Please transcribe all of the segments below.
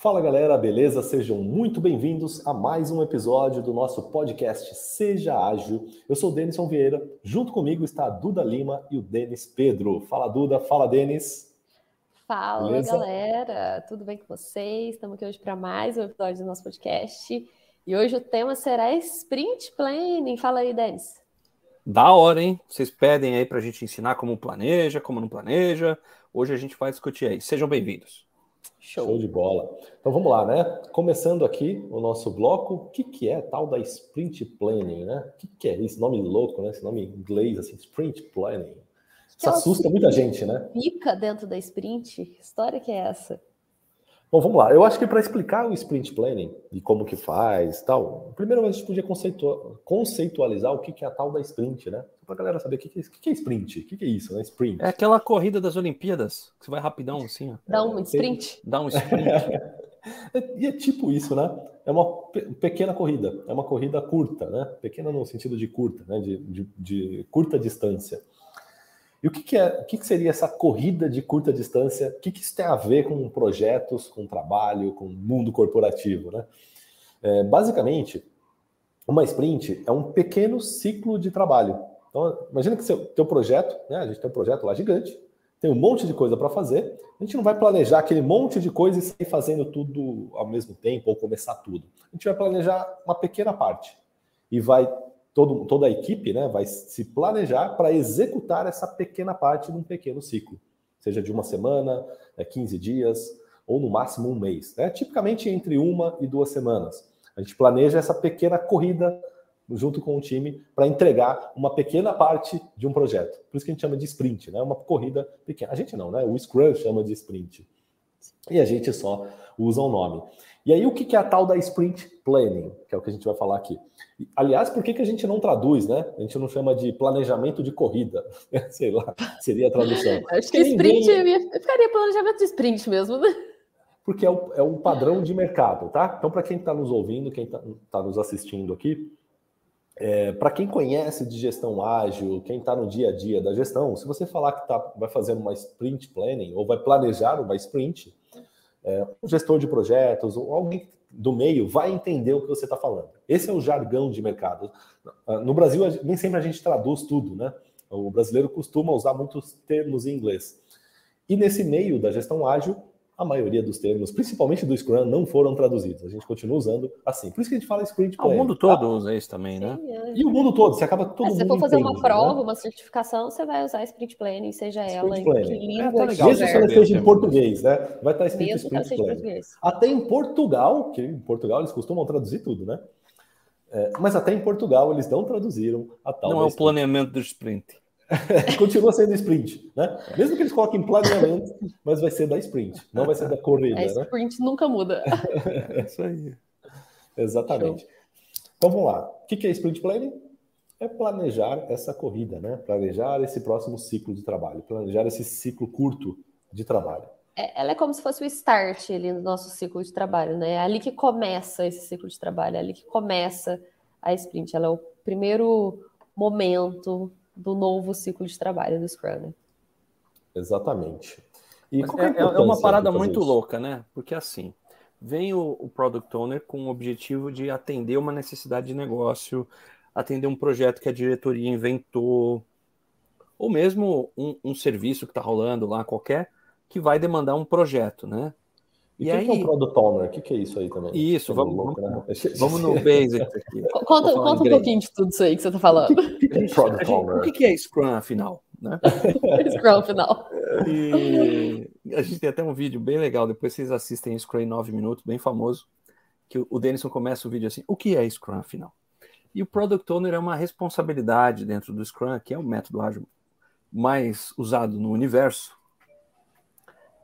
Fala galera, beleza? Sejam muito bem-vindos a mais um episódio do nosso podcast Seja Ágil. Eu sou o Denison Vieira, junto comigo está a Duda Lima e o Denis Pedro. Fala Duda, fala Denis. Fala beleza? galera, tudo bem com vocês? Estamos aqui hoje para mais um episódio do nosso podcast. E hoje o tema será Sprint Planning. Fala aí, Denis. Da hora, hein? Vocês pedem aí para a gente ensinar como planeja, como não planeja. Hoje a gente vai discutir aí. Sejam bem-vindos. Show. Show. de bola. Então vamos lá, né? Começando aqui o nosso bloco, o que, que é tal da Sprint Planning, né? O que, que é isso? Nome louco, né? Esse nome em inglês, assim, Sprint Planning. Isso assusta muita gente, né? Fica dentro da Sprint? Que história que é essa? Bom, vamos lá. Eu acho que para explicar o sprint planning e como que faz tal, primeiro a gente podia conceitualizar o que é a tal da sprint, né? Para a galera saber o que é, o que é sprint, o que é isso, né? Sprint. É aquela corrida das Olimpíadas, que você vai rapidão assim. Ó. Dá um sprint. Dá um sprint. e é tipo isso, né? É uma pequena corrida, é uma corrida curta, né? Pequena no sentido de curta, né? de, de, de curta distância. E o que, que é, o que, que, seria essa corrida de curta distância? O que, que isso tem a ver com projetos, com trabalho, com mundo corporativo, né? É, basicamente, uma sprint é um pequeno ciclo de trabalho. Então, imagina que seu teu projeto, né? A gente tem um projeto lá gigante, tem um monte de coisa para fazer. A gente não vai planejar aquele monte de coisa e sair fazendo tudo ao mesmo tempo ou começar tudo. A gente vai planejar uma pequena parte e vai todo, toda a equipe né, vai se planejar para executar essa pequena parte de um pequeno ciclo, seja de uma semana, 15 né, dias ou no máximo um mês. Né? Tipicamente entre uma e duas semanas. A gente planeja essa pequena corrida junto com o time para entregar uma pequena parte de um projeto. Por isso que a gente chama de sprint, né? Uma corrida pequena. A gente não, né? O Scrum chama de sprint. E a gente só usa o nome. E aí, o que é a tal da sprint planning, que é o que a gente vai falar aqui? Aliás, por que, que a gente não traduz, né? A gente não chama de planejamento de corrida, sei lá, seria a tradução. Acho que sprint ninguém... ficaria planejamento de sprint mesmo, né? Porque é o, é o padrão de mercado, tá? Então, para quem está nos ouvindo, quem está tá nos assistindo aqui, é, para quem conhece de gestão ágil, quem está no dia a dia da gestão, se você falar que tá, vai fazer uma sprint planning ou vai planejar uma sprint, é, um gestor de projetos ou alguém do meio vai entender o que você está falando. Esse é o jargão de mercado. No Brasil, nem sempre a gente traduz tudo, né? O brasileiro costuma usar muitos termos em inglês. E nesse meio da gestão ágil, a maioria dos termos, principalmente do Scrum, não foram traduzidos. A gente continua usando assim. Por isso que a gente fala Sprint Plan. Ah, o mundo todo tá? usa isso também, né? Sim, é. E o mundo todo, você acaba todo mundo. Se for fazer uma prova, né? uma certificação, você vai usar Sprint Planning, seja Sprint ela em que língua é, tá Mesmo se ela esteja em português, né? Vai estar escrito Mesmo Sprint Planning. Até em Portugal, que em Portugal eles costumam traduzir tudo, né? É, mas até em Portugal eles não traduziram a tal. Não é o planeamento do sprint. Continua sendo sprint, né? Mesmo que eles coloquem planeamento, mas vai ser da sprint, não vai ser da corrida. A né? sprint nunca muda. é isso aí. Exatamente. Show. Então vamos lá. O que é sprint planning? É planejar essa corrida, né? Planejar esse próximo ciclo de trabalho, planejar esse ciclo curto de trabalho. É, ela é como se fosse o start ali no nosso ciclo de trabalho, né? É ali que começa esse ciclo de trabalho, é ali que começa a sprint. Ela é o primeiro momento do novo ciclo de trabalho do Scrum. Né? Exatamente. E é, é, é, uma parada muito isso? louca, né? Porque assim, vem o, o Product Owner com o objetivo de atender uma necessidade de negócio, atender um projeto que a diretoria inventou, ou mesmo um, um serviço que está rolando lá, qualquer, que vai demandar um projeto, né? E, e aí... que é o Product Owner? O que, que é isso aí também? Isso, vamos, louco, né? vamos no Basic aqui. Conta, conta um pouquinho de tudo isso aí que você está falando. O que, que, é Product gente, Owner? O que é Scrum, afinal? Né? Scrum, afinal. E a gente tem até um vídeo bem legal, depois vocês assistem Scrum em 9 minutos, bem famoso, que o Denison começa o vídeo assim, o que é Scrum, afinal? E o Product Owner é uma responsabilidade dentro do Scrum, que é o método ágil mais usado no universo,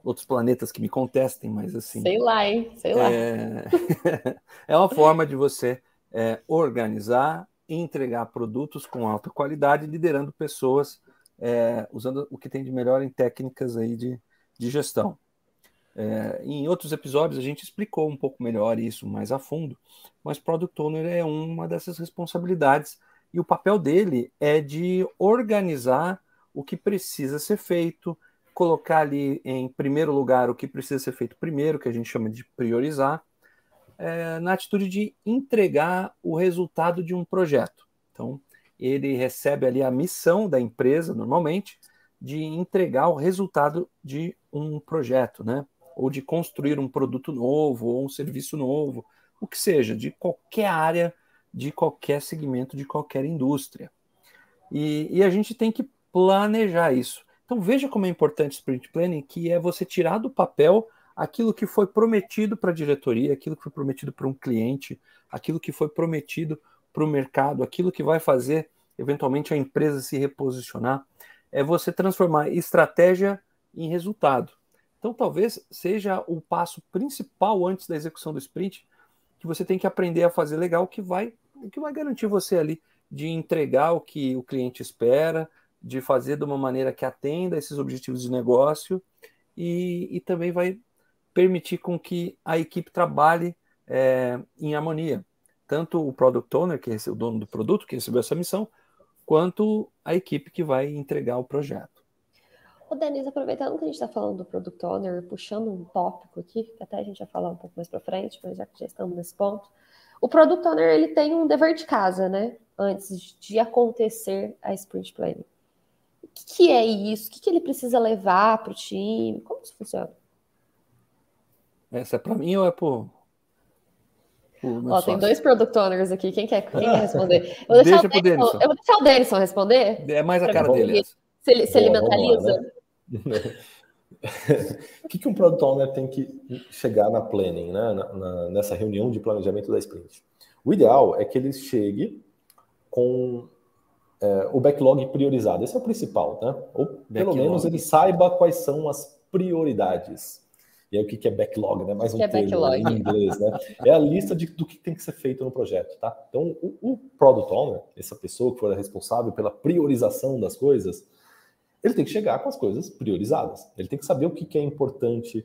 outros planetas que me contestem, mas assim. Sei lá, hein? Sei lá. É, é uma forma de você é, organizar e entregar produtos com alta qualidade, liderando pessoas, é, usando o que tem de melhor em técnicas aí de, de gestão. É, em outros episódios a gente explicou um pouco melhor isso mais a fundo, mas Product Owner é uma dessas responsabilidades e o papel dele é de organizar o que precisa ser feito, colocar ali em primeiro lugar o que precisa ser feito primeiro, que a gente chama de priorizar, é, na atitude de entregar o resultado de um projeto. Então, ele recebe ali a missão da empresa, normalmente, de entregar o resultado de um projeto, né? Ou de construir um produto novo, ou um serviço novo, o que seja, de qualquer área, de qualquer segmento, de qualquer indústria. E, e a gente tem que planejar isso. Então veja como é importante o sprint planning, que é você tirar do papel aquilo que foi prometido para a diretoria, aquilo que foi prometido para um cliente, aquilo que foi prometido para o mercado, aquilo que vai fazer eventualmente a empresa se reposicionar, é você transformar estratégia em resultado. Então talvez seja o passo principal antes da execução do sprint que você tem que aprender a fazer legal, que vai que vai garantir você ali de entregar o que o cliente espera, de fazer de uma maneira que atenda esses objetivos de negócio e, e também vai permitir com que a equipe trabalhe é, em harmonia. Tanto o product owner, que é o dono do produto, que recebeu essa missão, quanto a equipe que vai entregar o projeto. Ô, Denise, aproveitando que a gente está falando do Product Owner, puxando um tópico aqui, que até a gente vai falar um pouco mais para frente, mas já que já estamos nesse ponto, o Product Owner ele tem um dever de casa, né? Antes de acontecer a Sprint Planning. O que, que é isso? O que, que ele precisa levar para o time? Como isso funciona? Essa é para mim ou é por. Ó, tem dois product owners aqui. Quem quer, quem quer responder? Eu vou deixar Deixa o Denison. Eu vou deixar o Denison responder. É mais a cara dele. Se ele, se ele mentaliza. o que, que um product owner tem que chegar na planning, né? Na, na, nessa reunião de planejamento da sprint? O ideal é que ele chegue com é, o backlog priorizado. Esse é o principal, né? Ou pelo backlog. menos ele saiba quais são as prioridades. E aí o que é backlog, né? Mais um é termo backlog? em inglês, né? É a lista de, do que tem que ser feito no projeto, tá? Então, o, o Product Owner, essa pessoa que for responsável pela priorização das coisas, ele tem que chegar com as coisas priorizadas. Ele tem que saber o que, que é importante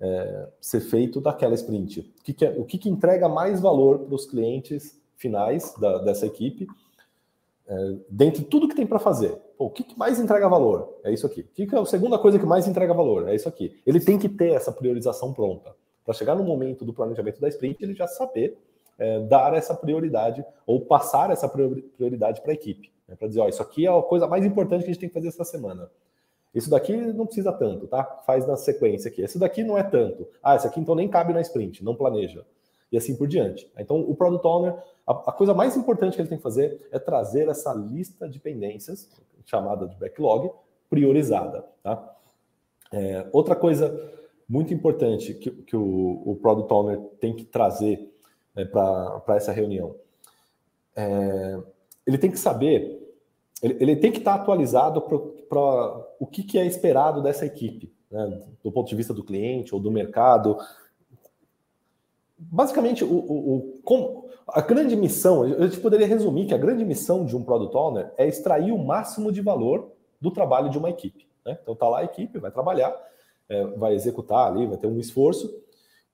é, ser feito daquela sprint. O que, que, é, o que, que entrega mais valor para os clientes finais da, dessa equipe, é, dentre tudo que tem para fazer. Pô, o que, mais entrega valor? É isso aqui. O que, que, é a segunda coisa que mais entrega valor? É isso aqui. Ele tem que ter essa priorização pronta. Para chegar no momento do planejamento da sprint, ele já saber é, dar essa prioridade ou passar essa prioridade para a equipe. Né? Para dizer, ó, isso aqui é a coisa mais importante que a gente tem que fazer essa semana. Isso daqui não precisa tanto, tá? Faz na sequência aqui. Esse daqui não é tanto. Ah, esse aqui então nem cabe na sprint, não planeja. E assim por diante. Então, o Product Owner, a, a coisa mais importante que ele tem que fazer é trazer essa lista de pendências chamada de backlog, priorizada. Tá? É, outra coisa muito importante que, que o, o Product Owner tem que trazer é, para essa reunião, é, ele tem que saber, ele, ele tem que estar atualizado para o que, que é esperado dessa equipe, né, do ponto de vista do cliente ou do mercado. Basicamente, o, o, o a grande missão, eu te poderia resumir que a grande missão de um Product Owner é extrair o máximo de valor do trabalho de uma equipe. Né? Então tá lá a equipe, vai trabalhar, é, vai executar ali, vai ter um esforço.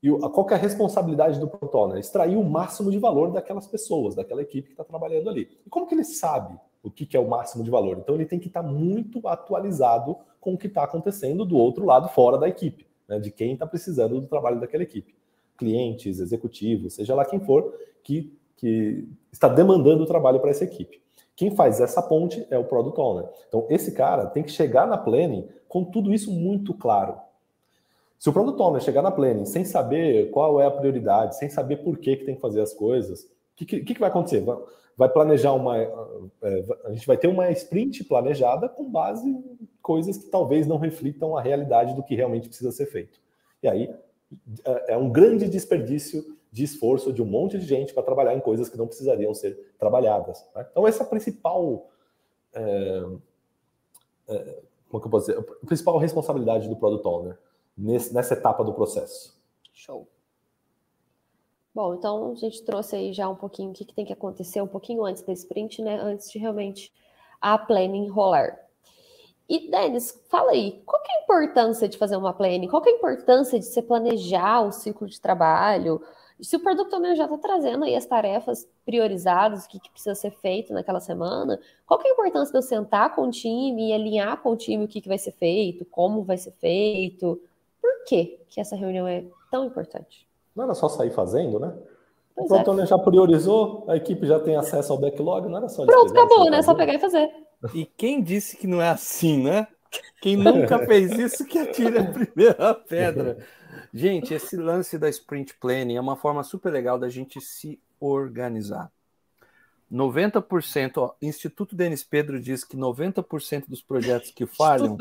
E a, qual é a responsabilidade do Product Owner? Extrair o máximo de valor daquelas pessoas, daquela equipe que está trabalhando ali. E como que ele sabe o que, que é o máximo de valor? Então ele tem que estar tá muito atualizado com o que está acontecendo do outro lado, fora da equipe, né? de quem está precisando do trabalho daquela equipe clientes, executivos, seja lá quem for, que, que está demandando o trabalho para essa equipe. Quem faz essa ponte é o Product Owner. Então, esse cara tem que chegar na planning com tudo isso muito claro. Se o Product Owner chegar na planning sem saber qual é a prioridade, sem saber por que, que tem que fazer as coisas, o que, que, que, vai acontecer? Vai planejar uma. É, a gente vai ter uma sprint planejada com base em coisas que talvez não reflitam a realidade do que realmente precisa ser feito. E aí é, é um grande desperdício de esforço de um monte de gente para trabalhar em coisas que não precisariam ser trabalhadas. Né? Então, essa é a principal. É, é, como que eu posso dizer? A principal responsabilidade do Product Owner nesse, nessa etapa do processo. Show. Bom, então a gente trouxe aí já um pouquinho o que, que tem que acontecer um pouquinho antes da sprint, né? Antes de realmente a planning rolar. E, Denis, fala aí, qual é a importância de fazer uma planning? Qual é a importância de você planejar o ciclo de trabalho? Se o Product Owner já está trazendo aí as tarefas priorizadas, o que, que, precisa ser feito naquela semana, qual é a importância de eu sentar com o time e alinhar com o time o que, que vai ser feito, como vai ser feito? Por que, que essa reunião é tão importante? Não era só sair fazendo, né? Pois o Product é. Owner já priorizou, a equipe já tem acesso ao backlog, não era só... Pronto, acabou, né? Só pegar e fazer. E quem disse que não é assim, né? Quem nunca fez isso que atire a primeira pedra. Gente, esse lance da sprint planning é uma forma super legal da gente se organizar. 90%, ó, Instituto Denis Pedro diz que 90% dos projetos que falham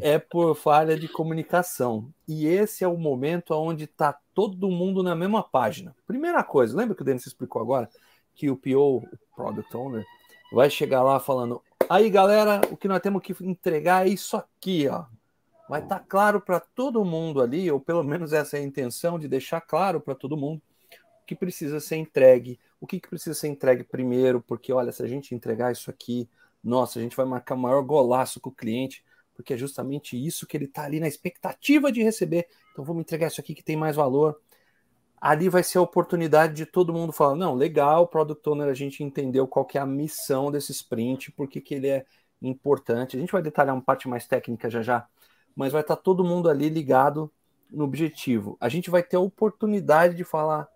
é por falha de comunicação. E esse é o momento onde está todo mundo na mesma página. Primeira coisa, lembra que o Denis explicou agora que o PO, o Product Owner, vai chegar lá falando: aí galera, o que nós temos que entregar é isso aqui, ó. Vai estar tá claro para todo mundo ali, ou pelo menos essa é a intenção de deixar claro para todo mundo o que precisa ser entregue, o que, que precisa ser entregue primeiro, porque olha, se a gente entregar isso aqui, nossa, a gente vai marcar maior golaço com o cliente, porque é justamente isso que ele está ali na expectativa de receber. Então vamos entregar isso aqui que tem mais valor ali vai ser a oportunidade de todo mundo falar, não, legal, Product Owner, a gente entendeu qual que é a missão desse sprint, porque que ele é importante. A gente vai detalhar uma parte mais técnica já já, mas vai estar todo mundo ali ligado no objetivo. A gente vai ter a oportunidade de falar,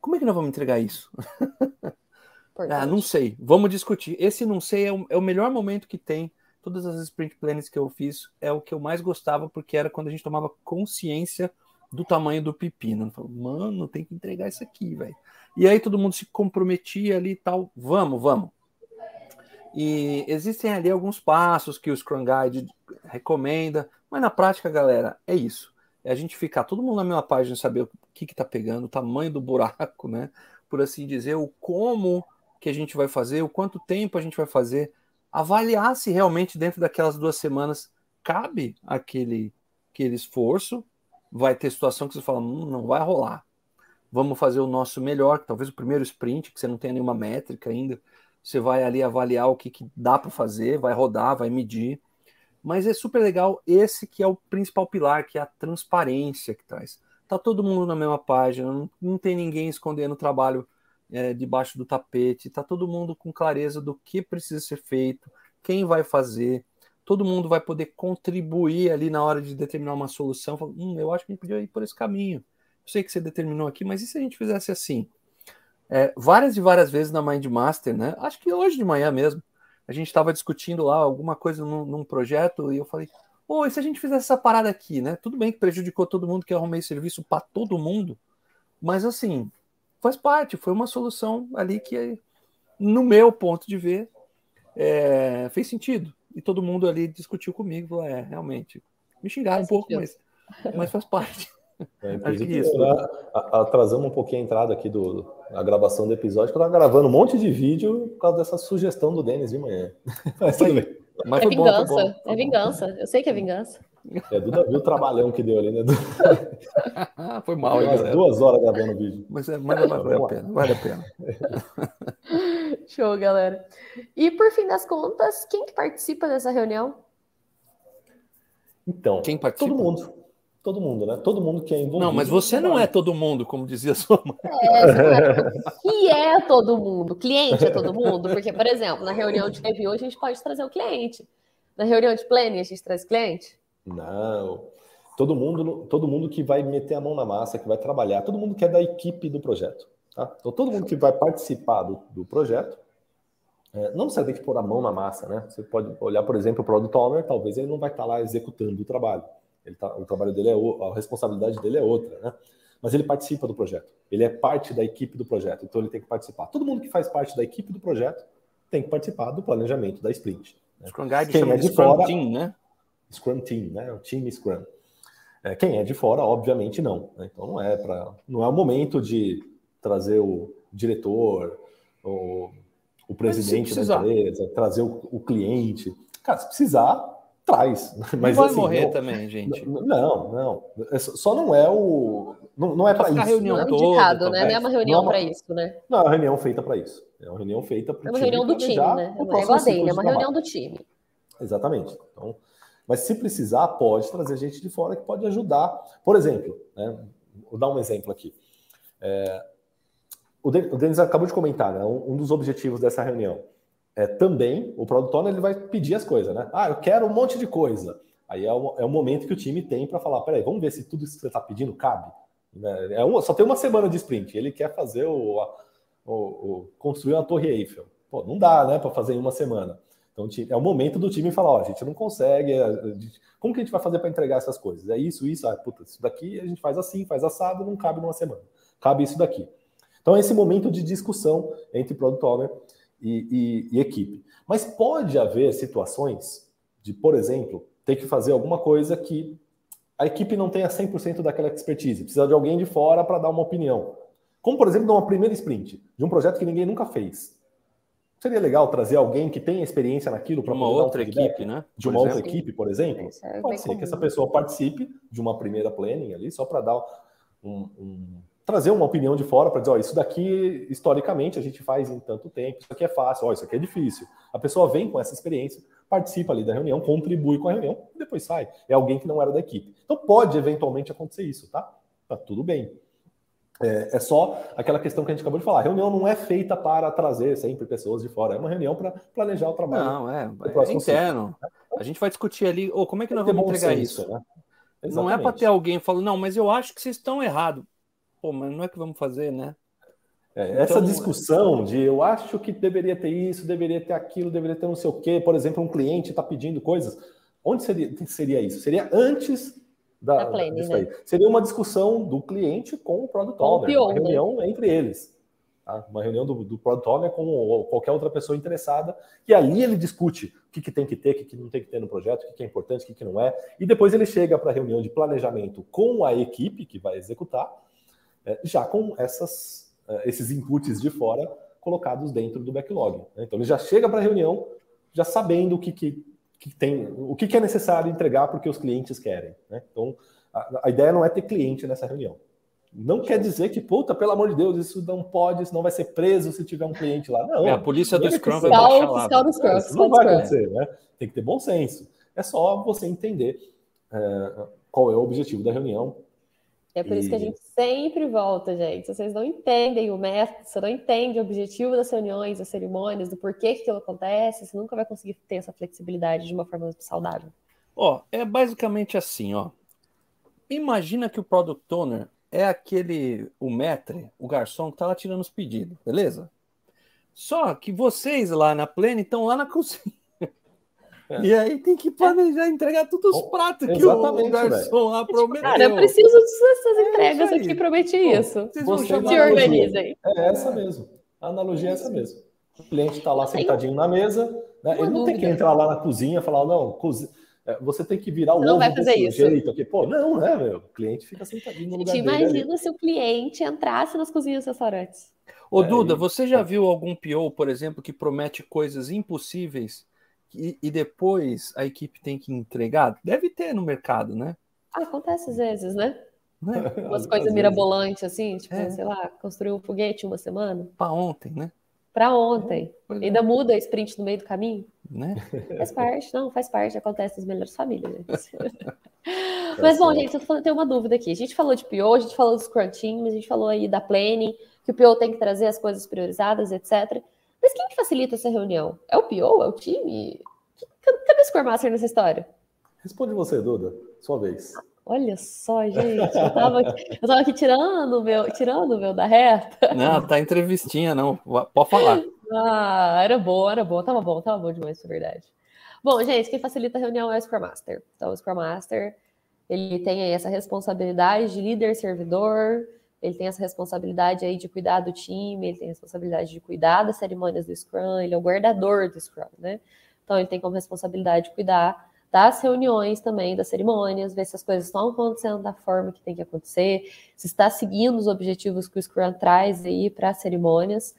como é que nós vamos entregar isso? ah, não sei, vamos discutir. Esse não sei é o, é o melhor momento que tem. Todas as sprint plans que eu fiz é o que eu mais gostava, porque era quando a gente tomava consciência do tamanho do pepino. Mano, tem que entregar isso aqui, velho. E aí todo mundo se comprometia ali e tal. Vamos, vamos. E existem ali alguns passos que o Scrum Guide recomenda, mas na prática, galera, é isso. É a gente ficar todo mundo na mesma página, saber o que está pegando, o tamanho do buraco, né? Por assim dizer, o como que a gente vai fazer, o quanto tempo a gente vai fazer, avaliar se realmente dentro daquelas duas semanas cabe aquele, aquele esforço vai ter situação que você fala, hum, não vai rolar. Vamos fazer o nosso melhor, talvez o primeiro sprint, que você não tenha nenhuma métrica ainda, você vai ali avaliar o que, que dá para fazer, vai rodar, vai medir. Mas é super legal esse que é o principal pilar, que é a transparência que traz. Tá todo mundo na mesma página, não, não tem ninguém escondendo o trabalho é, debaixo do tapete, tá todo mundo com clareza do que precisa ser feito, quem vai fazer todo mundo vai poder contribuir ali na hora de determinar uma solução. hum, eu acho que a gente podia ir por esse caminho. Eu sei que você determinou aqui, mas e se a gente fizesse assim? É, várias e várias vezes na Mind Master, né? Acho que hoje de manhã mesmo, a gente estava discutindo lá alguma coisa num, num, projeto e eu falei, pô, e se a gente fizesse essa parada aqui, né? Tudo bem que prejudicou todo mundo, que eu arrumei serviço para todo mundo, mas assim, faz parte, foi uma solução ali que, no meu ponto de ver, é, fez sentido e todo mundo ali discutiu comigo, falou, é, realmente, me xingaram um pouco, mas, mas faz parte. É, inclusive, isso, né? atrasamos um pouquinho a entrada aqui do, a gravação do episódio, que eu estava gravando um monte de vídeo por causa dessa sugestão do Denis de manhã. Mas tudo bem. Mas é vingança, bom, bom. é vingança. Eu sei que é vingança. É, Duda viu o trabalhão que deu ali, né? Foi mal, galera. duas horas gravando o vídeo. Mas, é, mas vale, a pena, vale a pena. Show, galera. E por fim das contas, quem que participa dessa reunião? Então, quem participa? Todo mundo. Todo mundo, né? Todo mundo que é envolvido. Não, mas você não é todo mundo, como dizia sua mãe. É, que é todo mundo. Cliente é todo mundo, porque, por exemplo, na reunião de review a gente pode trazer o cliente. Na reunião de planning a gente traz cliente. Não. Todo mundo, todo mundo que vai meter a mão na massa, que vai trabalhar, todo mundo que é da equipe do projeto. Tá? Então, todo mundo que vai participar do, do projeto, é, não necessariamente pôr a mão na massa, né? Você pode olhar, por exemplo, o Product Owner, talvez ele não vai estar lá executando o trabalho. Ele tá, o trabalho dele é a responsabilidade dele é outra, né? Mas ele participa do projeto. Ele é parte da equipe do projeto, então ele tem que participar. Todo mundo que faz parte da equipe do projeto tem que participar do planejamento da sprint. Né? Scrum Guide Quem é de, de fora, Team, né? Scrum Team, né? O time Scrum. É, quem é de fora, obviamente não. Né? Então não é para, não é o momento de trazer o diretor, o, o presidente da empresa, trazer o, o, cliente. Cara, se precisar, traz. Mas, não vai assim, morrer não, também, gente. Não, não. É só não é o. Não, não é para isso. Reunião não é indicado, né? Não é uma reunião para isso, né? Não, é uma reunião feita para isso. É uma reunião feita para É uma reunião do time, né? É uma, é uma reunião do time. Exatamente. Então, mas se precisar, pode trazer gente de fora que pode ajudar. Por exemplo, né, vou dar um exemplo aqui. É, o Denis acabou de comentar, né, um dos objetivos dessa reunião é também o product owner ele vai pedir as coisas, né? Ah, eu quero um monte de coisa. Aí é o, é o momento que o time tem para falar, peraí, vamos ver se tudo isso que você está pedindo cabe. Né? É uma, só tem uma semana de sprint. Ele quer fazer o, o, o construir uma torre Eiffel. Pô, não dá, né, para fazer em uma semana. Então é o momento do time falar, ó, a gente não consegue, gente, como que a gente vai fazer para entregar essas coisas? É isso, isso, ah, puta, isso daqui a gente faz assim, faz assado, não cabe numa semana. Cabe isso daqui. Então é esse momento de discussão entre product owner e, e, e equipe. Mas pode haver situações de, por exemplo, ter que fazer alguma coisa que a equipe não tenha 100% daquela expertise, precisa de alguém de fora para dar uma opinião. Como, por exemplo, numa primeira sprint, de um projeto que ninguém nunca fez. Seria legal trazer alguém que tenha experiência naquilo para uma outra um equipe, né? De uma outra equipe, por exemplo. É Pode ser comum. que essa pessoa participe de uma primeira planning ali, só para dar um, um, trazer uma opinião de fora para dizer, ó, isso daqui historicamente a gente faz em tanto tempo, isso aqui é fácil, ó, isso aqui é difícil. A pessoa vem com essa experiência, participa ali da reunião, contribui com a reunião e depois sai. É alguém que não era da equipe. Então pode eventualmente acontecer isso, tá? Tá tudo bem. É, é, só aquela questão que a gente acabou de falar. A reunião não é feita para trazer sempre pessoas de fora, é uma reunião para planejar o trabalho. Não, é, é interno. A gente vai discutir ali, ou oh, como é que nós vamos entregar senso, isso? Né? Não é para ter alguém falando, não, mas eu acho que vocês estão errados. Pô, mas não é que vamos fazer, né? É, então, essa discussão de eu acho que deveria ter isso, deveria ter aquilo, deveria ter não sei o quê, por exemplo, um cliente está pedindo coisas. Onde seria, seria isso? Seria antes da, da plane, né? Seria uma discussão do cliente com o product owner, uma reunião entre eles. Tá? Uma reunião do, do product owner com qualquer outra pessoa interessada, e ali ele discute o que, que tem que ter, o que, que não tem que ter no projeto, o que, que é importante, o que, que não é, e depois ele chega para a reunião de planejamento com a equipe que vai executar, já com essas uh, esses inputs de fora colocados dentro do backlog. Né? Então ele já chega para a reunião já sabendo o que, que, que tem, o que, que, é necessário entregar porque os clientes querem. Né? Então a, a, ideia não é ter cliente nessa reunião. Não quer dizer que, puta, pelo amor de Deus, isso não pode, senão vai ser preso se tiver um cliente lá. Não. É, a polícia do Scrum vai deixar lá. Fiscal do Scrum, isso não vai acontecer, né? Tem que ter bom senso. É só você entender é, qual é o objetivo da reunião, é por e... isso que a gente sempre volta, gente. Vocês não entendem o método, você não entende o objetivo das reuniões, das cerimônias, do porquê que aquilo acontece, você nunca vai conseguir ter essa flexibilidade de uma forma saudável. Ó, é basicamente assim, ó. Imagina que o product owner é aquele, o maître, o garçom que tá lá tirando os pedidos, beleza? Só que vocês lá na Plane estão lá na cozinha. É. E aí tem que planejar entregar todos os pratos que o garçom lá prometeu. Cara, eu preciso dessas é entregas é aqui, prometi isso. Vocês vão chamar Se organizem. É essa mesmo. A analogia é essa mesmo. O cliente está lá sentadinho na mesa, né? ele não dúvida. tem que entrar lá na cozinha e falar, não, cozinha. É, você tem que virar o não ovo vai fazer isso. jeito aqui. Pô, não, né, meu? O cliente fica sentadinho no lugar. Imagina se o cliente entrasse nas cozinhas dos restaurantes. Ô, é, Duda, você já viu algum PO, por exemplo, que promete coisas impossíveis e, e, depois a equipe tem que entregar? Deve ter no mercado, né? Ah, acontece às vezes, né? né? Umas coisas mirabolantes, assim, tipo, é. sei lá, construir um foguete uma semana. Para ontem, né? Para ontem. É, Ainda é. muda a sprint no meio do caminho. Né? Faz parte, não, faz parte, acontece nas melhores famílias. mas bom, gente, eu tenho uma dúvida aqui. A gente falou de PO, a gente falou do Scrum Team, a gente falou aí da planning, que o PO tem que trazer as coisas priorizadas, etc. Mas quem que facilita essa reunião? É o PO? É o time? Cadê o Scrum Master nessa história? Responde você, Duda. Sua vez. Olha só, gente. Eu tava aqui, eu tava aqui tirando o meu, tirando o meu da reta. Não, tá entrevistinha, não. Pode falar. Ah, era bom, era bom. Tava bom, tava bom demais, é verdade. Bom, gente, quem facilita a reunião é o Scrum Master. Então, o Scrum Master, ele tem aí essa responsabilidade de líder servidor, ele tem essa responsabilidade aí de cuidar do time, ele tem a responsabilidade de cuidar das cerimônias do Scrum, ele é o guardador do Scrum, né? Então ele tem como responsabilidade cuidar das reuniões também, das cerimônias, ver se as coisas estão acontecendo da forma que tem que acontecer, se está seguindo os objetivos que o Scrum traz aí para as cerimônias.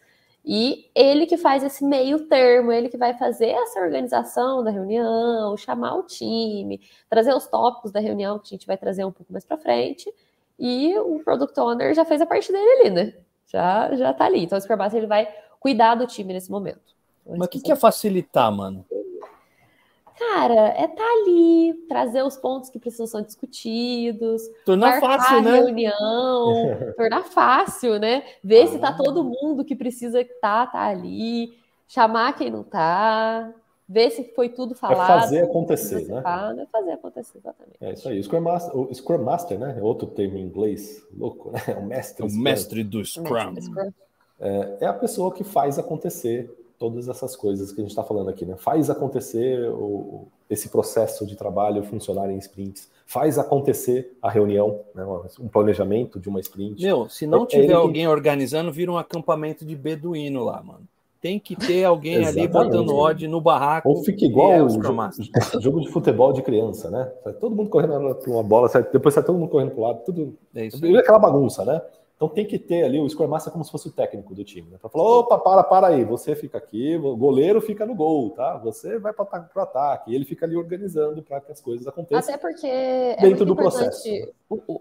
E ele que faz esse meio termo, ele que vai fazer essa organização da reunião, chamar o time, trazer os tópicos da reunião que a gente vai trazer um pouco mais para frente e o Product Owner já fez a parte dele ali, né? Já, já tá ali. Então o Scrum Master ele vai cuidar do time nesse momento. Mas o que, que é facilitar, mano? Cara, é estar tá ali, trazer os pontos que precisam ser discutidos, tornar fácil, né? reunião, tornar fácil, né? Ver ah. se tá todo mundo que precisa estar tá, tá ali, chamar quem não tá, ver se foi tudo é falado. É fazer acontecer, né? É fazer acontecer, exatamente. É isso aí. O Scrum Master, o Scrum Master né? É outro termo em inglês, louco, né? É o mestre. O mestre do Scrum. É, é a pessoa que faz acontecer todas essas coisas que a gente está falando aqui, né? Faz acontecer o, esse processo de trabalho funcionar em sprints, faz acontecer a reunião, né? um planejamento de uma sprint. Meu, se não é, tiver é alguém organizando, vira um acampamento de beduíno lá, mano. Tem que ter alguém ali botando odd no barraco. Ou fica igual é o jogo, jogo, de futebol de criança, né? Todo mundo correndo para uma bola, depois sai todo mundo correndo para o lado, tudo. É isso. Aquela bagunça, né? Então tem que ter ali o Master como se fosse o técnico do time, né? Para falar, opa, para, para aí, você fica aqui, o goleiro fica no gol, tá? Você vai para o ataque, e ele fica ali organizando para que as coisas aconteçam. Até porque é dentro do processo.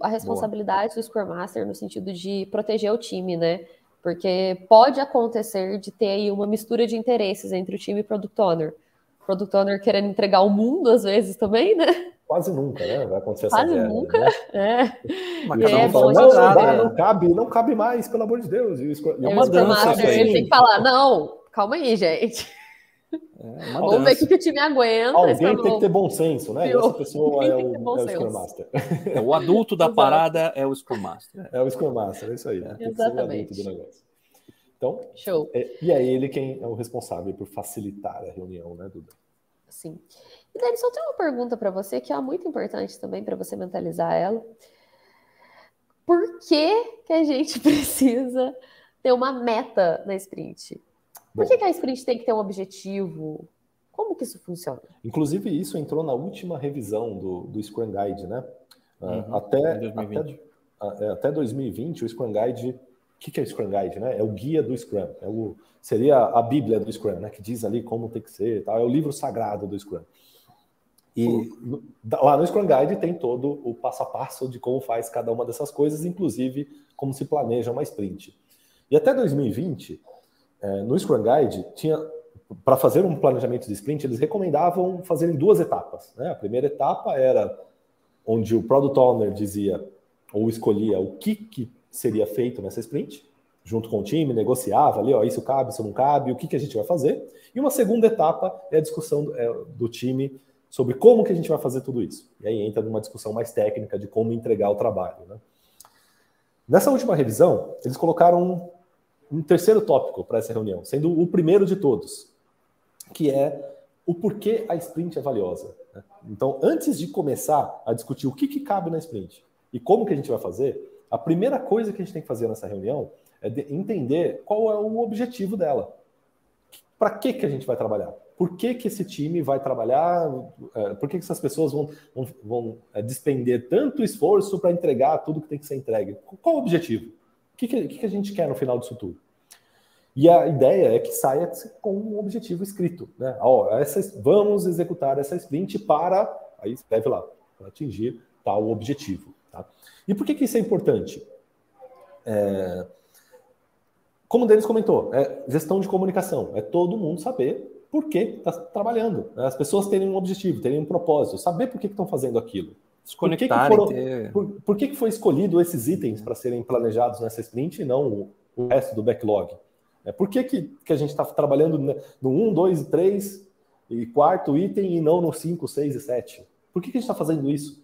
a responsabilidade Boa. do Scrum Master no sentido de proteger o time, né? Porque pode acontecer de ter aí uma mistura de interesses entre o time e o Product Owner. O Product Owner querendo entregar o mundo às vezes também, né? Quase nunca, né? Vai acontecer Quase essa nunca, né? é. Mas cada um é, fala, não, não, dá, não cabe, não cabe mais, pelo amor de Deus. E, é uma dança. Ele tem que falar, não, calma aí, gente. É Vamos ver o que, o time aguenta. Alguém tem que ter bom senso, né? Essa pessoa é o, é o Scrum Master. É, o adulto da parada é o Scrum Master. É o Scrum Master, é isso aí. Né? Exatamente. Então, Show. É, e é ele quem é o responsável por facilitar a reunião, né, Duda? Sim. E Dani, só tem uma pergunta para você que é muito importante também para você mentalizar ela. Por que, que a gente precisa ter uma meta na sprint? Por Bom, que, que a sprint tem que ter um objetivo? Como que isso funciona? Inclusive, isso entrou na última revisão do, do Scrum Guide, né? Ah, uhum, até, 2020. Até, é, até 2020, o Scrum Guide o que, que é o Scrum Guide? Né? É o guia do Scrum, é o, seria a Bíblia do Scrum, né? que diz ali como tem que ser, tal. é o livro sagrado do Scrum. E no, lá no Scrum Guide tem todo o passo a passo de como faz cada uma dessas coisas, inclusive como se planeja uma sprint. E até 2020, é, no Scrum Guide, tinha para fazer um planejamento de sprint, eles recomendavam fazer em duas etapas. Né? A primeira etapa era onde o Product Owner dizia ou escolhia o que, que seria feito nessa sprint, junto com o time, negociava ali, ó, isso cabe, isso não cabe, o que, que a gente vai fazer. E uma segunda etapa é a discussão do, é, do time sobre como que a gente vai fazer tudo isso. E aí entra numa discussão mais técnica de como entregar o trabalho. Né? Nessa última revisão, eles colocaram um, terceiro tópico para essa reunião, sendo o primeiro de todos, que é o porquê a sprint é valiosa. Né? Então, antes de começar a discutir o que, que cabe na sprint e como que a gente vai fazer, a primeira coisa que a gente tem que fazer nessa reunião é entender qual é o objetivo dela. Para que, que a gente vai trabalhar? Por que, que esse time vai trabalhar? É, por que, que essas pessoas vão, vão, vão é, despender tanto esforço para entregar tudo que tem que ser entregue? Qual o objetivo? O que, que, que a gente quer no final disso tudo? E a ideia é que saia com um objetivo escrito. Né? Ó, vamos executar essa sprint para. Aí escreve lá, para atingir tal objetivo. Tá? E por que, que isso é importante? É, como o Denis comentou, é gestão de comunicação. É todo mundo saber por que está trabalhando. Né? As pessoas terem um objetivo, terem um propósito, saber por que estão fazendo aquilo. Se conectarem. Por que, que, foram, por, por que, que foi escolhido esses itens para serem planejados nessa sprint e não o, o resto do backlog? É, por que, que, que a gente está trabalhando no 1, 2 e 3 e quarto item e não no 5, 6 e 7? Por que, que a gente está fazendo isso?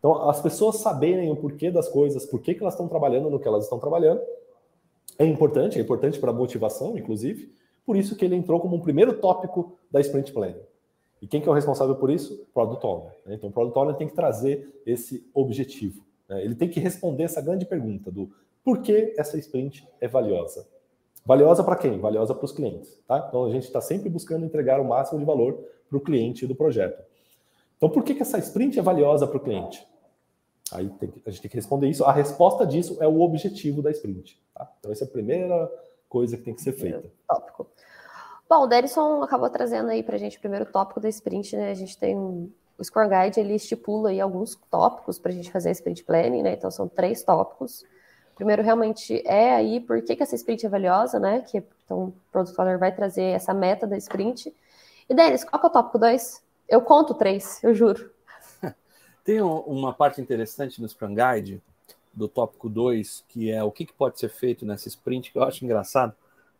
Então, as pessoas saberem o porquê das coisas, por que, que elas estão trabalhando no que elas estão trabalhando, é importante, é importante para a motivação, inclusive. Por isso que ele entrou como um primeiro tópico da Sprint Planning. E quem que é o responsável por isso? Product Owner. Né? Então, o Product Owner tem que trazer esse objetivo. Né? Ele tem que responder essa grande pergunta do por que essa sprint é valiosa. Valiosa para quem? Valiosa para os clientes. Tá? Então, a gente está sempre buscando entregar o máximo de valor para o cliente do projeto. Então, por que, que essa sprint é valiosa para o cliente? Aí tem, a gente tem que responder isso. A resposta disso é o objetivo da sprint. Tá? Então, essa é a primeira coisa que tem que ser feita. Tópico. Bom, o Derison acabou trazendo aí para a gente o primeiro tópico da sprint, né? A gente tem o Scrum Guide, ele estipula aí alguns tópicos para a gente fazer a sprint planning, né? Então, são três tópicos. O primeiro realmente é aí por que, que essa sprint é valiosa, né? Que, então, o Product Owner vai trazer essa meta da sprint. E, Denis, qual que é o tópico 2? Eu conto três, eu juro. Tem uma parte interessante no Scrum Guide, do tópico 2, que é o que, pode ser feito nessa sprint, que eu acho engraçado.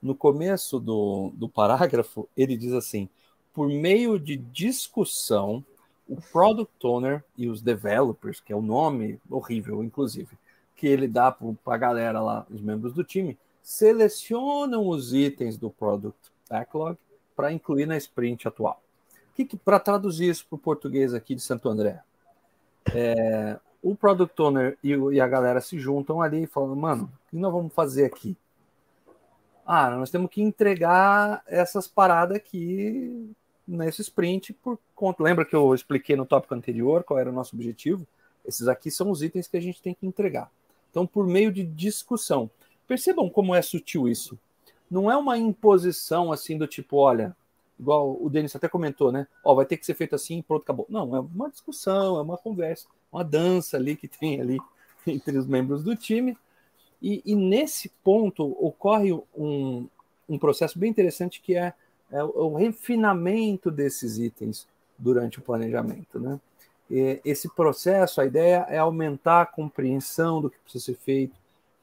No começo do, do parágrafo, ele diz assim: por meio de discussão, o product owner e os developers, que é o nome horrível, inclusive, que ele dá para a galera lá, os membros do time, selecionam os itens do product backlog para incluir na sprint atual. Que, que para traduzir isso para o português aqui de Santo André, é, o product owner e, e, a galera se juntam ali e falam, mano, o que nós vamos fazer aqui? Ah, nós temos que entregar essas paradas aqui nesse sprint por conta. Lembra que eu expliquei no tópico anterior qual era o nosso objetivo? Esses aqui são os itens que a gente tem que entregar. Então, por meio de discussão. Percebam como é sutil isso. Não é uma imposição assim do tipo, olha, igual o Denis até comentou, né? Ó, vai ter que ser feito assim, pronto, acabou. Não, é uma discussão, é uma conversa, uma dança ali que tem ali entre os membros do time. E, e nesse ponto ocorre um, um processo bem interessante que é, é o refinamento desses itens durante o planejamento, né? E esse processo, a ideia é aumentar a compreensão do que precisa ser feito,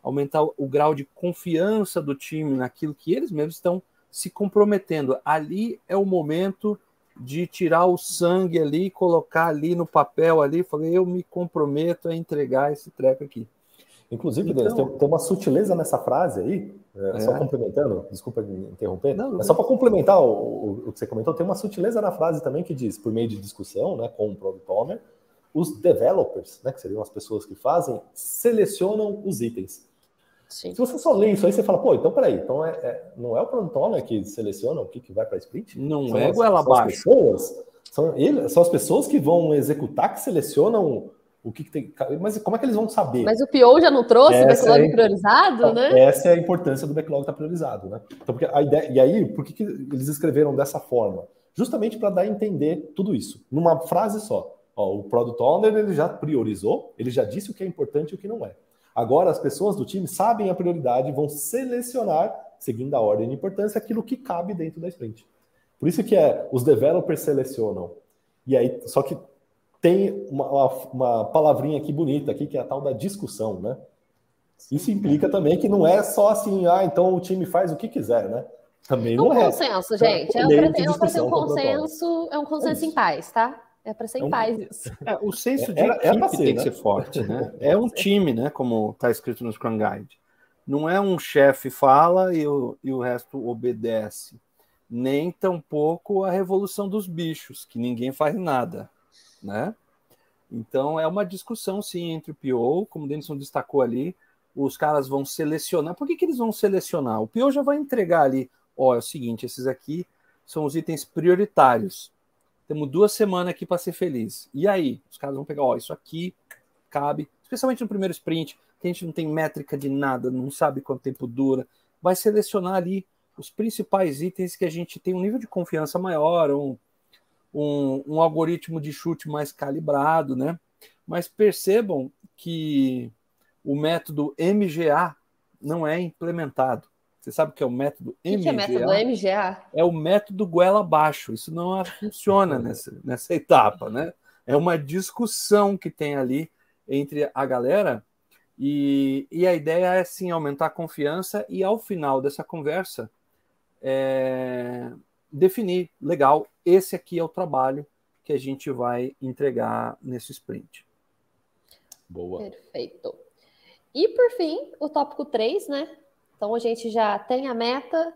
aumentar o grau de confiança do time naquilo que eles mesmos estão se comprometendo. Ali é o momento de tirar o sangue ali, colocar ali no papel ali, falei, eu me comprometo a entregar esse treco aqui. Inclusive, então, Denis, tem, uma sutileza nessa frase aí, é, é. só complementando, desculpa me interromper, não, não, só para complementar o, o, o, que você comentou, tem uma sutileza na frase também que diz, por meio de discussão né, com o Product Owner, os developers, né, que seriam as pessoas que fazem, selecionam os itens. Sim. Se você só lê isso aí, você fala, pô, então peraí, então é, é não é o Product Owner que seleciona o que, que vai para a sprint? Não são é as, goela abaixo. As pessoas, são, ele, são as pessoas que vão executar, que selecionam o que, que, tem. Mas como é que eles vão saber? Mas o PO já não trouxe essa o backlog é, priorizado, né? Essa é a importância do backlog estar priorizado, né? Então, porque a ideia, e aí, por que, que eles escreveram dessa forma? Justamente para dar a entender tudo isso, numa frase só. Ó, o Product Owner ele já priorizou, ele já disse o que é importante e o que não é. Agora as pessoas do time sabem a prioridade e vão selecionar, seguindo a ordem de importância, aquilo que cabe dentro da sprint. Por isso que é, os developers selecionam. E aí, só que tem uma, uma, uma, palavrinha aqui bonita aqui, que é a tal da discussão, né? Isso implica também que não é só assim, ah, então o time faz o que quiser, né? Também não, é. Um consenso, gente. É, para ter, é ser um consenso, é um consenso é em paz, tá? É para ser em é um... paz isso. É, o senso de é, equipe ser, tem né? que ser forte, né? É um time, né? Como está escrito no Scrum Guide. Não é um chefe fala e o, e o resto obedece. Nem tampouco a revolução dos bichos, que ninguém faz nada né? Então é uma discussão sim entre o PO, como o Denison destacou ali, os caras vão selecionar. Por que, que eles vão selecionar? O PO já vai entregar ali, ó, é o seguinte, esses aqui são os itens prioritários. Temos duas semanas aqui para ser feliz. E aí, os caras vão pegar, ó, isso aqui cabe, especialmente no primeiro sprint, que a gente não tem métrica de nada, não sabe quanto tempo dura, vai selecionar ali os principais itens que a gente tem um nível de confiança maior, um, um, um algoritmo de chute mais calibrado, né? Mas percebam que o método MGA não é implementado. Você sabe o que é o método MGA? O que é o método MGA? É o método goela abaixo. Isso não funciona nessa, nessa etapa, né? É uma discussão que tem ali entre a galera e, e a ideia é sim aumentar a confiança e ao final dessa conversa é, definir, legal, esse aqui é o trabalho que a gente vai entregar nesse sprint. Boa. Perfeito. E por fim, o tópico 3, né? Então a gente já tem a meta,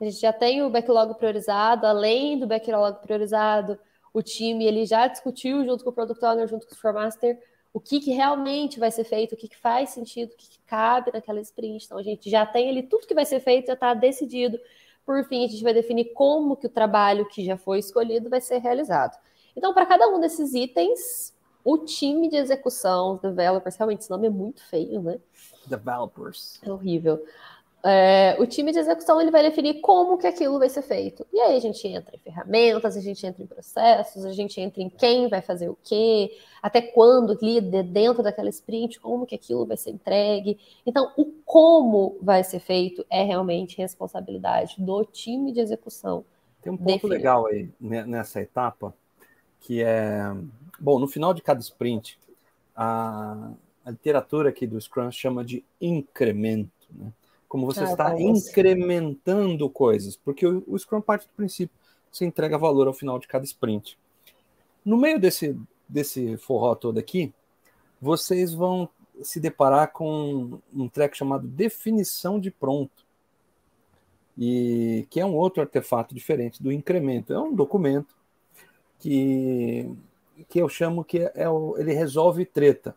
a gente já tem o backlog priorizado, além do backlog priorizado, o time ele já discutiu junto com o Product Owner, junto com o Scrum Master, o que, que realmente vai ser feito, o que, que faz sentido, o que, que cabe naquela sprint. Então a gente já tem ali tudo que vai ser feito, já está decidido. Por fim, a gente vai definir como que o trabalho que já foi escolhido vai ser realizado. Então, para cada um desses itens, o time de execução, os developers, realmente esse nome é muito feio, né? Developers. É horrível. É, o time de execução ele vai definir como que aquilo vai ser feito. E aí a gente entra em ferramentas, a gente entra em processos, a gente entra em quem vai fazer o quê, até quando líder dentro daquela sprint, como que aquilo vai ser entregue. Então, o como vai ser feito é realmente responsabilidade do time de execução. Tem um ponto definir. legal aí nessa etapa, que é bom. No final de cada sprint, a, a literatura aqui do Scrum chama de incremento, né? Como você ah, está incrementando coisas, porque o, o Scrum parte do princípio você entrega valor ao final de cada sprint. No meio desse desse forró todo aqui, vocês vão se deparar com um treco chamado definição de pronto, e que é um outro artefato diferente do incremento. É um documento que, que eu chamo que é, é o, ele resolve treta,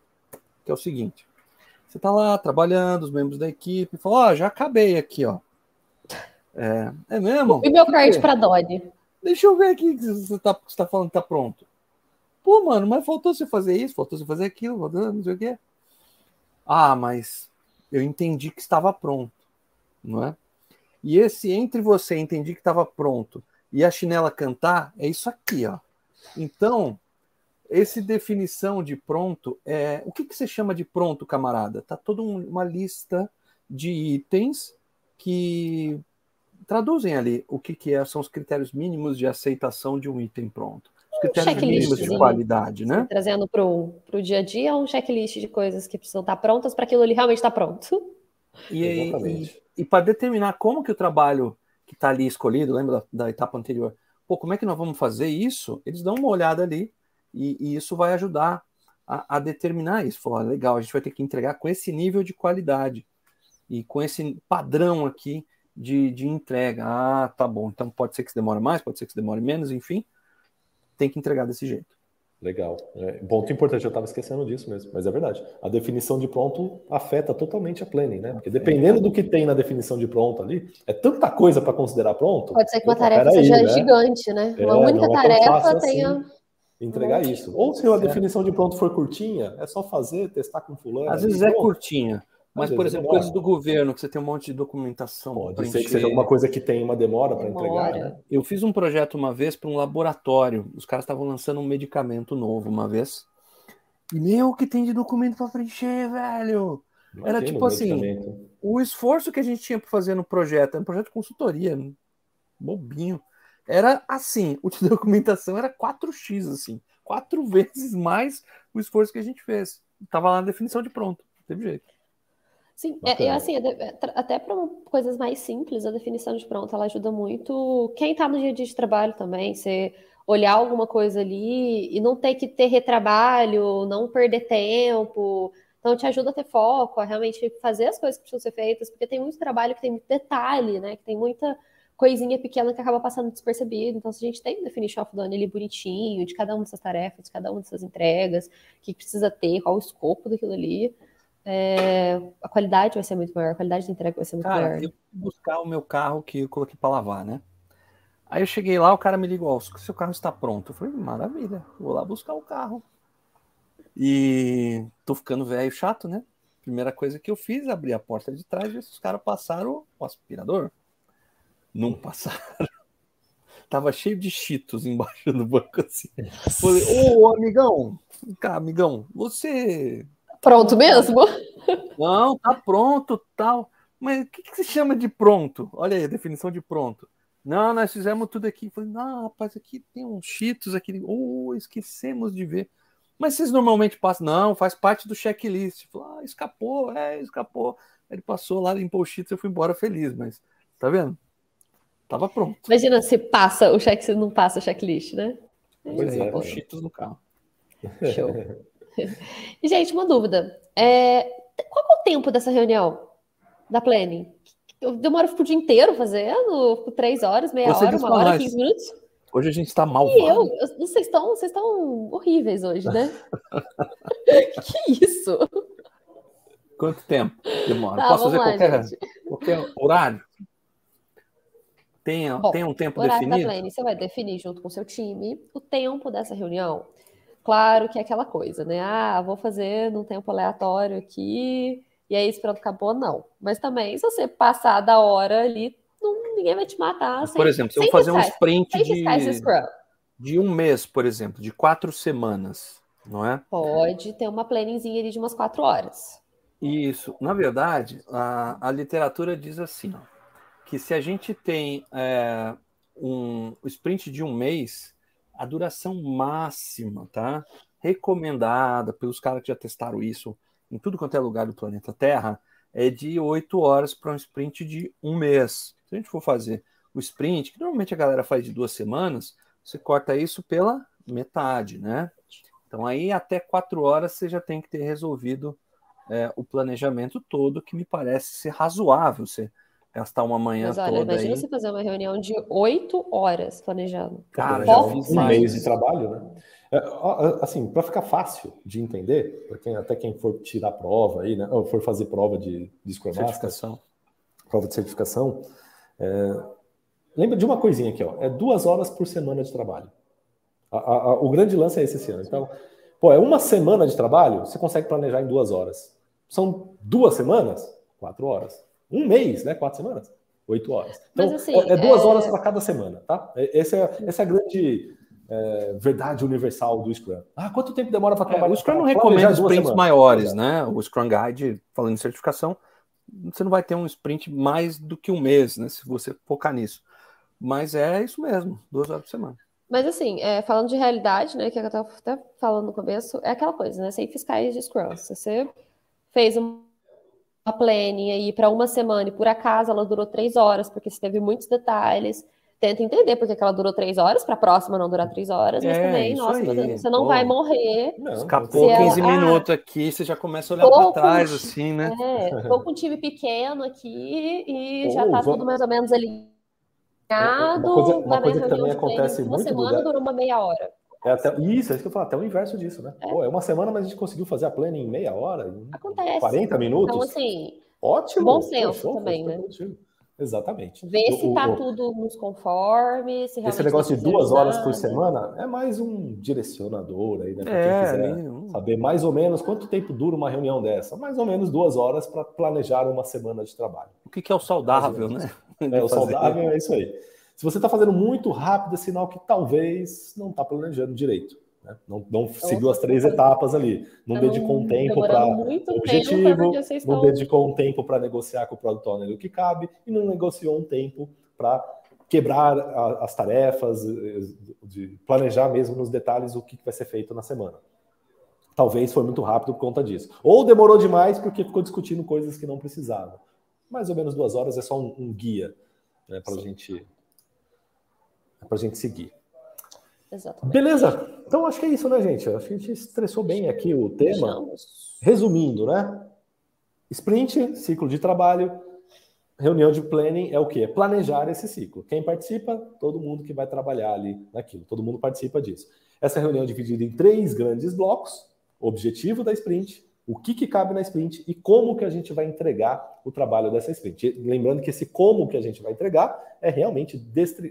que é o seguinte: você está lá trabalhando, os membros da equipe falam, ó, oh, já acabei aqui, ó. É, é mesmo? E meu card para Doni. Deixa eu ver aqui que você está tá falando que tá pronto. Pô, mano, mas faltou você fazer isso, faltou você fazer aquilo, faltou não sei o quê. Ah, mas eu entendi que estava pronto, não é? E esse entre você entendi que estava pronto e a chinela cantar é isso aqui, ó. Então, esse definição de pronto é o que, que você chama de pronto, camarada? Tá toda uma lista de itens que traduzem ali o que, que é, são os critérios mínimos de aceitação de um item pronto critérios mínimos de qualidade, né? Trazendo para o dia a dia um checklist de coisas que precisam estar prontas para aquilo ali realmente estar pronto. E, e, e para determinar como que o trabalho que está ali escolhido, lembra da, da, etapa anterior, pô, como é que nós vamos fazer isso? Eles dão uma olhada ali e, e isso vai ajudar a, a determinar isso. Falar, legal, a gente vai ter que entregar com esse nível de qualidade e com esse padrão aqui de, de entrega. Ah, tá bom. Então pode ser que demore mais, pode ser que demore menos, enfim tem que entregar desse jeito. Legal. É, ponto importante, eu estava esquecendo disso mesmo, mas é verdade. A definição de pronto afeta totalmente a planning, né? Porque dependendo do que tem na definição de pronto ali, é tanta coisa para considerar pronto. Pode ser que uma tarefa aí, seja né? gigante, né? É, uma única é tarefa tenha. Assim entregar um isso. Ou se a definição de pronto for curtinha, é só fazer, testar com fulano. Às vezes é curtinha. Mas, por exemplo, demora. coisas do governo, que você tem um monte de documentação. Pode ser que seja alguma coisa que tem uma demora para entregar. Né? Eu fiz um projeto uma vez para um laboratório. Os caras estavam lançando um medicamento novo uma vez. E meu, que tem de documento para preencher, velho! Não era tipo assim: o esforço que a gente tinha para fazer no projeto, era um projeto de consultoria, bobinho. Era assim: o de documentação era 4x, assim, quatro vezes mais o esforço que a gente fez. Tava lá na definição de pronto, não teve jeito. Sim, é, é assim, é, até para coisas mais simples, a definição de pronto, ela ajuda muito quem está no dia a dia de trabalho também, você olhar alguma coisa ali e não ter que ter retrabalho, não perder tempo, então te ajuda a ter foco, a realmente fazer as coisas que precisam ser feitas, porque tem muito trabalho que tem muito detalhe, né, que tem muita coisinha pequena que acaba passando despercebido, então se a gente tem um definition of done ali bonitinho, de cada uma dessas tarefas, de cada uma dessas entregas, o que precisa ter, qual o escopo daquilo ali, é, a qualidade vai ser muito maior, a qualidade de entrega vai ser muito cara, maior. Eu fui buscar o meu carro que eu coloquei para lavar, né? Aí eu cheguei lá, o cara me ligou, seu carro está pronto. Eu falei, maravilha, vou lá buscar o carro. E tô ficando velho chato, né? Primeira coisa que eu fiz, abri a porta de trás e os caras passaram o aspirador. Não passaram. Tava cheio de cheetos embaixo do banco assim. Falei, ô amigão, cá, amigão, você Pronto mesmo? Não, tá pronto, tal. Mas o que, que se chama de pronto? Olha aí a definição de pronto. Não, nós fizemos tudo aqui. Falei, não, rapaz, aqui tem uns cheetos aqui. Oh, esquecemos de ver. Mas vocês normalmente passam? Não, faz parte do checklist. Falei, ah, escapou, é, escapou. Ele passou lá, limpou o cheetos, eu fui embora feliz, mas tá vendo? Tava pronto. Imagina se passa o check, se não passa o checklist, né? Pois é, os cheetos no carro. Show. Gente, uma dúvida. É, qual é o tempo dessa reunião da planning? Eu demoro o dia inteiro fazendo, três horas, meia Você hora, uma hora, quinze minutos? Hoje a gente está mal. E eu, vocês estão, vocês estão horríveis hoje, né? que isso? Quanto tempo demora? Tá, Posso fazer lá, qualquer, qualquer horário? Tem, Bom, tem um tempo definido? Da planning, você vai definir junto com o seu time o tempo dessa reunião. Claro que é aquela coisa, né? Ah, vou fazer num tempo aleatório aqui, e aí pronto, acabou, não. Mas também, se você passar da hora ali, não, ninguém vai te matar. Sem, por exemplo, se eu fazer um sprint de, de um mês, por exemplo, de quatro semanas, não é? Pode ter uma planningzinha ali de umas quatro horas. Isso. Na verdade, a, a literatura diz assim, ó, que se a gente tem é, um sprint de um mês, a duração máxima, tá? Recomendada pelos caras que já testaram isso em tudo quanto é lugar do planeta Terra, é de 8 horas para um sprint de um mês. Se a gente for fazer o sprint, que normalmente a galera faz de duas semanas, você corta isso pela metade, né? Então aí até quatro horas você já tem que ter resolvido é, o planejamento todo, que me parece ser razoável você gastar uma manhã Mas olha, toda imagina aí. você fazer uma reunião de oito horas planejando. Cara, já fiz um mês de trabalho, né? É, assim, para ficar fácil de entender, para quem, até quem for tirar prova aí, né? Ou for fazer prova de, de Scrum certificação. prova de certificação, é, lembra de uma coisinha aqui, ó. É duas horas por semana de trabalho. A, a, o grande lance é esse esse ano. Então, pô, é uma semana de trabalho, você consegue planejar em duas horas. São duas semanas, quatro horas. Um mês, né? Quatro semanas, oito horas. Então, Mas, assim, é, é duas é... horas para cada semana, tá? Essa é, essa é a grande é, verdade universal do Scrum. Ah, quanto tempo demora para trabalhar? É, o Scrum não recomenda sprints maiores, né? O Scrum Guide, falando em certificação, você não vai ter um sprint mais do que um mês, né? Se você focar nisso. Mas é isso mesmo, duas horas por semana. Mas assim, é, falando de realidade, né, que eu estava até falando no começo, é aquela coisa, né? Sem fiscais de Scrum. Se você fez uma planning aí para uma semana e por acaso ela durou três horas, porque você teve muitos detalhes, tenta entender porque que ela durou três horas, para a próxima não durar três horas, mas é, também, nossa, aí. você não Pô. vai morrer. Não, Escapou 15 ela... minutos ah, aqui, você já começa a olhar para trás, assim, né? É, tô com um time pequeno aqui e já tá tudo mais ou menos ali uma coisa, uma coisa que também acontece muito. Uma semana durou uma meia hora. É até, isso, é isso que eu falo, até o inverso disso, né? É. Pô, é uma semana, mas a gente conseguiu fazer a planning em meia hora, Acontece. 40 minutos. Então, assim, ótimo. Bom senso Poxa, também, né? Exatamente. Ver se está tudo nos conformes. Esse negócio de duas horas por semana é mais um direcionador aí, né? Para é, quem quiser é. saber mais ou menos quanto tempo dura uma reunião dessa. Mais ou menos duas horas para planejar uma semana de trabalho. O que, que é o saudável, né? É, o saudável é isso aí. Se você está fazendo muito rápido, é sinal que talvez não está planejando direito. Né? Não, não seguiu as três etapas ali. Não tá dedicou um tempo para o objetivo, não dedicou um tempo para negociar com o product owner o que cabe e não negociou um tempo para quebrar a, as tarefas, de planejar mesmo nos detalhes o que vai ser feito na semana. Talvez foi muito rápido por conta disso. Ou demorou demais porque ficou discutindo coisas que não precisava. Mais ou menos duas horas é só um, um guia né, para gente, a gente seguir. Exatamente. Beleza? Então acho que é isso, né, gente? Acho que a gente estressou bem aqui o tema. Resumindo, né? Sprint, ciclo de trabalho. Reunião de planning é o quê? É planejar esse ciclo. Quem participa? Todo mundo que vai trabalhar ali naquilo. Todo mundo participa disso. Essa reunião é dividida em três grandes blocos: objetivo da sprint, o que, que cabe na sprint e como que a gente vai entregar o trabalho dessa sprint. Lembrando que esse como que a gente vai entregar é realmente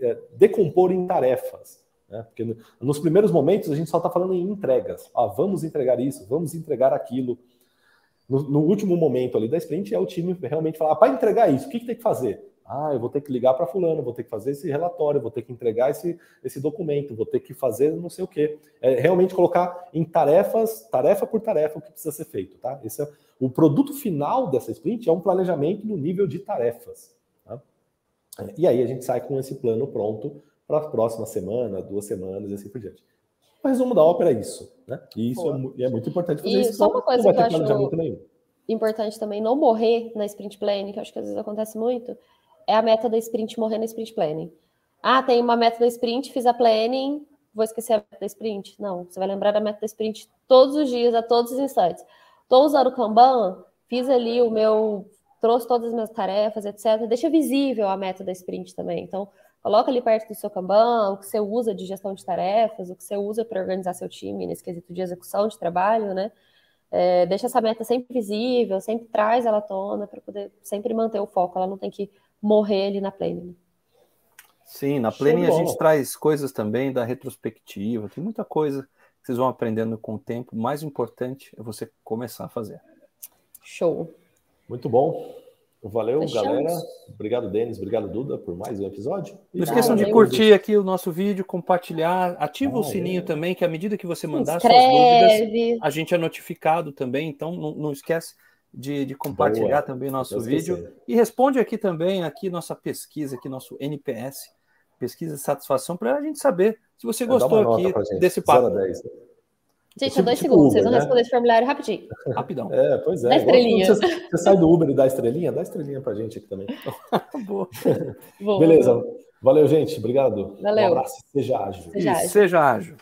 é, decompor em tarefas. Né? Porque nos primeiros momentos a gente só está falando em entregas. Ah, vamos entregar isso, vamos entregar aquilo. No, no, último momento ali da sprint é o time realmente falar: ah, para entregar isso, o que, que tem que fazer? Ah, eu vou ter que ligar para fulano, vou ter que fazer esse relatório, vou ter que entregar esse, esse documento, vou ter que fazer não sei o quê. É realmente colocar em tarefas, tarefa por tarefa, o que precisa ser feito, tá? Esse é, o produto final dessa sprint é um planejamento no nível de tarefas. Tá? E aí a gente sai com esse plano pronto para a próxima semana, duas semanas e assim por diante. O resumo da ópera é isso, né? E isso é, é, muito importante fazer e isso. Só uma coisa que eu acho nenhum. importante também, não morrer na sprint planning, que eu acho que às vezes acontece muito, é a meta da sprint morrer na sprint planning. Ah, tem uma meta da sprint, fiz a planning, vou esquecer a meta da sprint. Não, você vai lembrar da meta da sprint todos os dias, a todos os instantes. Estou usando o Kanban, fiz ali o meu, trouxe todas as minhas tarefas, etc. Deixa visível a meta da sprint também. Então, Coloca ali perto do seu Kanban o que você usa de gestão de tarefas, o que você usa para organizar seu time nesse quesito de execução de trabalho, né? É, deixa essa meta sempre visível, sempre traz ela à tona para poder sempre manter o foco. Ela não tem que morrer ali na planning. Sim, na planning a gente traz coisas também da retrospectiva, tem muita coisa que vocês vão aprendendo com o tempo. O mais importante é você começar a fazer. Show. Muito bom. Valeu, Fechamos. galera. Obrigado, Denis. Obrigado, Duda, por mais um episódio. Não esqueçam de curtir aqui o nosso vídeo, compartilhar, ativa ah, o sininho é. também, que à medida que você mandar suas dúvidas, a gente é notificado também. Então, não, não esquece de, de compartilhar Boa. também nosso vídeo. E responde aqui também, aqui nossa pesquisa, aqui nosso NPS. pesquisa de satisfação para a gente saber se você gostou aqui desse papo. 0 a 10. Gente, tipo, dois tipo segundos, Uber, vocês vão né? responder esse formulário rapidinho. Rapidão. É, pois é. Dá estrelinha. Você, você, sai do Uber e dá estrelinha, dá estrelinha pra gente aqui também. Boa. Beleza. Valeu, gente. Obrigado. Valeu. Um abraço. Seja ágil. Seja ágil. Seja ágil.